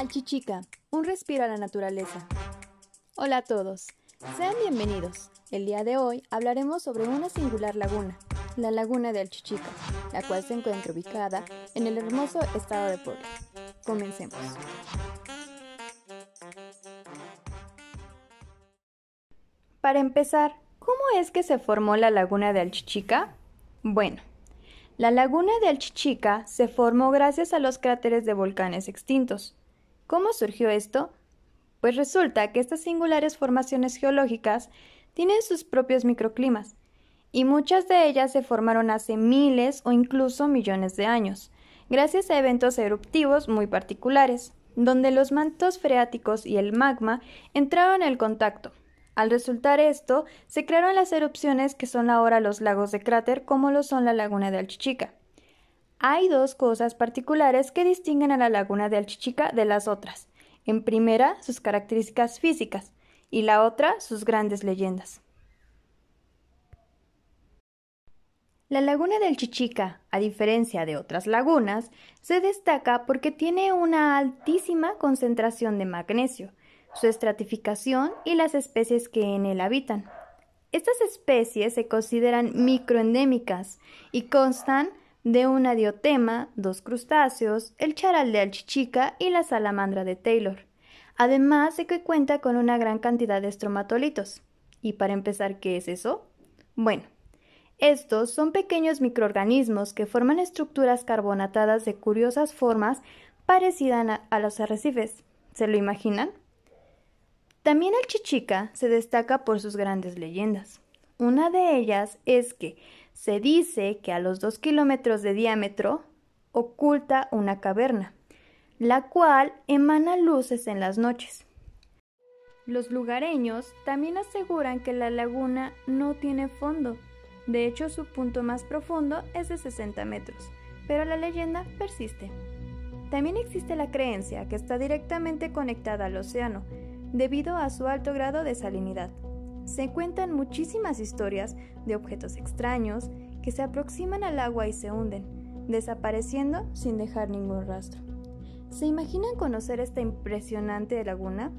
Alchichica, un respiro a la naturaleza. Hola a todos, sean bienvenidos. El día de hoy hablaremos sobre una singular laguna, la laguna de Alchichica, la cual se encuentra ubicada en el hermoso estado de Puebla. Comencemos. Para empezar, ¿cómo es que se formó la laguna de Alchichica? Bueno, la laguna de Alchichica se formó gracias a los cráteres de volcanes extintos. ¿Cómo surgió esto? Pues resulta que estas singulares formaciones geológicas tienen sus propios microclimas, y muchas de ellas se formaron hace miles o incluso millones de años, gracias a eventos eruptivos muy particulares, donde los mantos freáticos y el magma entraron en contacto, al resultar esto, se crearon las erupciones que son ahora los lagos de cráter, como lo son la laguna de Alchichica. Hay dos cosas particulares que distinguen a la laguna de Alchichica de las otras. En primera, sus características físicas, y la otra, sus grandes leyendas. La laguna del Chichica, a diferencia de otras lagunas, se destaca porque tiene una altísima concentración de magnesio, su estratificación y las especies que en él habitan. Estas especies se consideran microendémicas y constan de una diotema, dos crustáceos, el charal de alchichica y la salamandra de Taylor, además de que cuenta con una gran cantidad de estromatolitos. ¿Y para empezar, qué es eso? Bueno, estos son pequeños microorganismos que forman estructuras carbonatadas de curiosas formas parecidas a los arrecifes. ¿Se lo imaginan? También el Chichica se destaca por sus grandes leyendas. Una de ellas es que se dice que a los dos kilómetros de diámetro oculta una caverna, la cual emana luces en las noches. Los lugareños también aseguran que la laguna no tiene fondo. De hecho, su punto más profundo es de 60 metros, pero la leyenda persiste. También existe la creencia que está directamente conectada al océano, debido a su alto grado de salinidad. Se cuentan muchísimas historias de objetos extraños que se aproximan al agua y se hunden, desapareciendo sin dejar ningún rastro. ¿Se imaginan conocer esta impresionante laguna?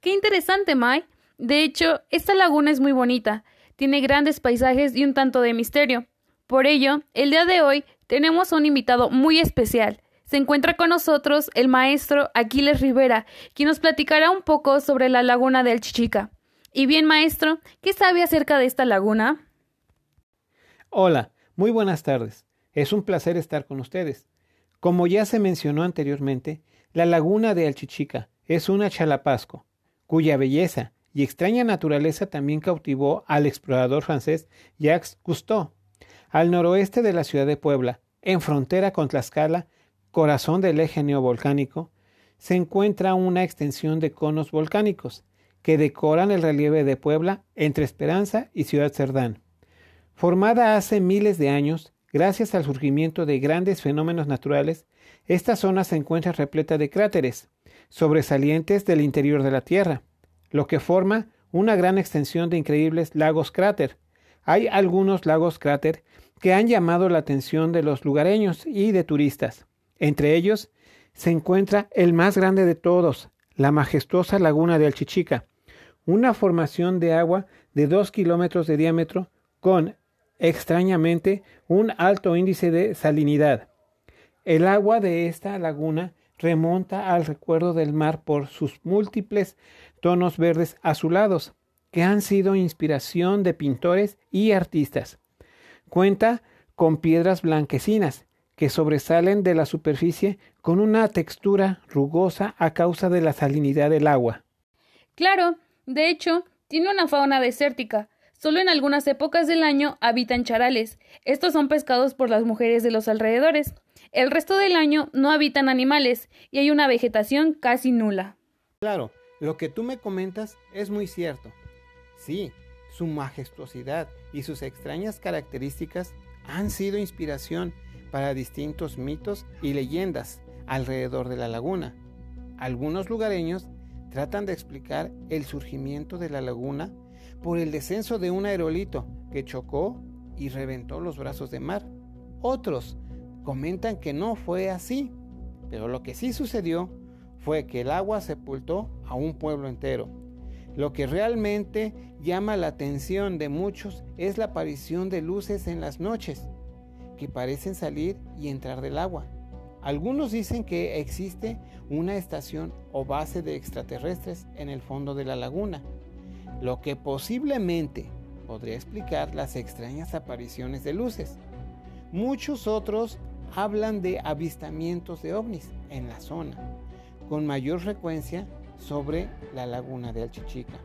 Qué interesante, Mai. De hecho, esta laguna es muy bonita, tiene grandes paisajes y un tanto de misterio. Por ello, el día de hoy tenemos a un invitado muy especial. Se encuentra con nosotros el maestro Aquiles Rivera, quien nos platicará un poco sobre la laguna del Chichica. Y bien, maestro, ¿qué sabe acerca de esta laguna? Hola, muy buenas tardes. Es un placer estar con ustedes. Como ya se mencionó anteriormente, la laguna de Alchichica es una chalapasco, cuya belleza y extraña naturaleza también cautivó al explorador francés Jacques Cousteau, al noroeste de la ciudad de Puebla, en frontera con Tlaxcala, corazón del eje neovolcánico, se encuentra una extensión de conos volcánicos que decoran el relieve de Puebla entre Esperanza y Ciudad Cerdán. Formada hace miles de años, gracias al surgimiento de grandes fenómenos naturales, esta zona se encuentra repleta de cráteres, sobresalientes del interior de la Tierra, lo que forma una gran extensión de increíbles lagos cráter. Hay algunos lagos cráter que han llamado la atención de los lugareños y de turistas. Entre ellos se encuentra el más grande de todos, la majestuosa laguna de Alchichica, una formación de agua de dos kilómetros de diámetro con, extrañamente, un alto índice de salinidad. El agua de esta laguna remonta al recuerdo del mar por sus múltiples tonos verdes azulados, que han sido inspiración de pintores y artistas. Cuenta con piedras blanquecinas que sobresalen de la superficie con una textura rugosa a causa de la salinidad del agua. Claro, de hecho, tiene una fauna desértica. Solo en algunas épocas del año habitan charales. Estos son pescados por las mujeres de los alrededores. El resto del año no habitan animales y hay una vegetación casi nula. Claro, lo que tú me comentas es muy cierto. Sí, su majestuosidad y sus extrañas características han sido inspiración para distintos mitos y leyendas alrededor de la laguna. Algunos lugareños tratan de explicar el surgimiento de la laguna por el descenso de un aerolito que chocó y reventó los brazos de mar. Otros comentan que no fue así, pero lo que sí sucedió fue que el agua sepultó a un pueblo entero. Lo que realmente llama la atención de muchos es la aparición de luces en las noches, que parecen salir y entrar del agua. Algunos dicen que existe una estación o base de extraterrestres en el fondo de la laguna, lo que posiblemente podría explicar las extrañas apariciones de luces. Muchos otros hablan de avistamientos de ovnis en la zona, con mayor frecuencia sobre la laguna de Alchichica.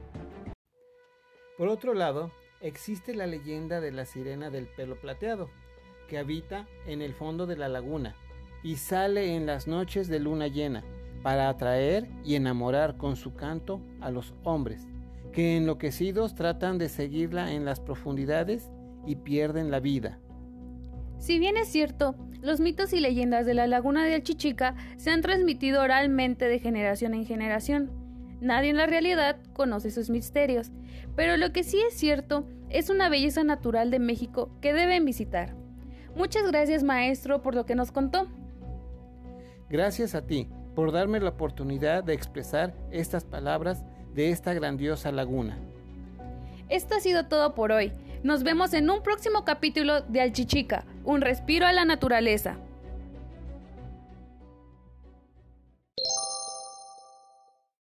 Por otro lado, existe la leyenda de la sirena del pelo plateado, que habita en el fondo de la laguna y sale en las noches de luna llena para atraer y enamorar con su canto a los hombres, que enloquecidos tratan de seguirla en las profundidades y pierden la vida. Si bien es cierto, los mitos y leyendas de la laguna de Alchichica se han transmitido oralmente de generación en generación. Nadie en la realidad conoce sus misterios, pero lo que sí es cierto es una belleza natural de México que deben visitar. Muchas gracias maestro por lo que nos contó. Gracias a ti por darme la oportunidad de expresar estas palabras de esta grandiosa laguna. Esto ha sido todo por hoy. Nos vemos en un próximo capítulo de Alchichica, un respiro a la naturaleza.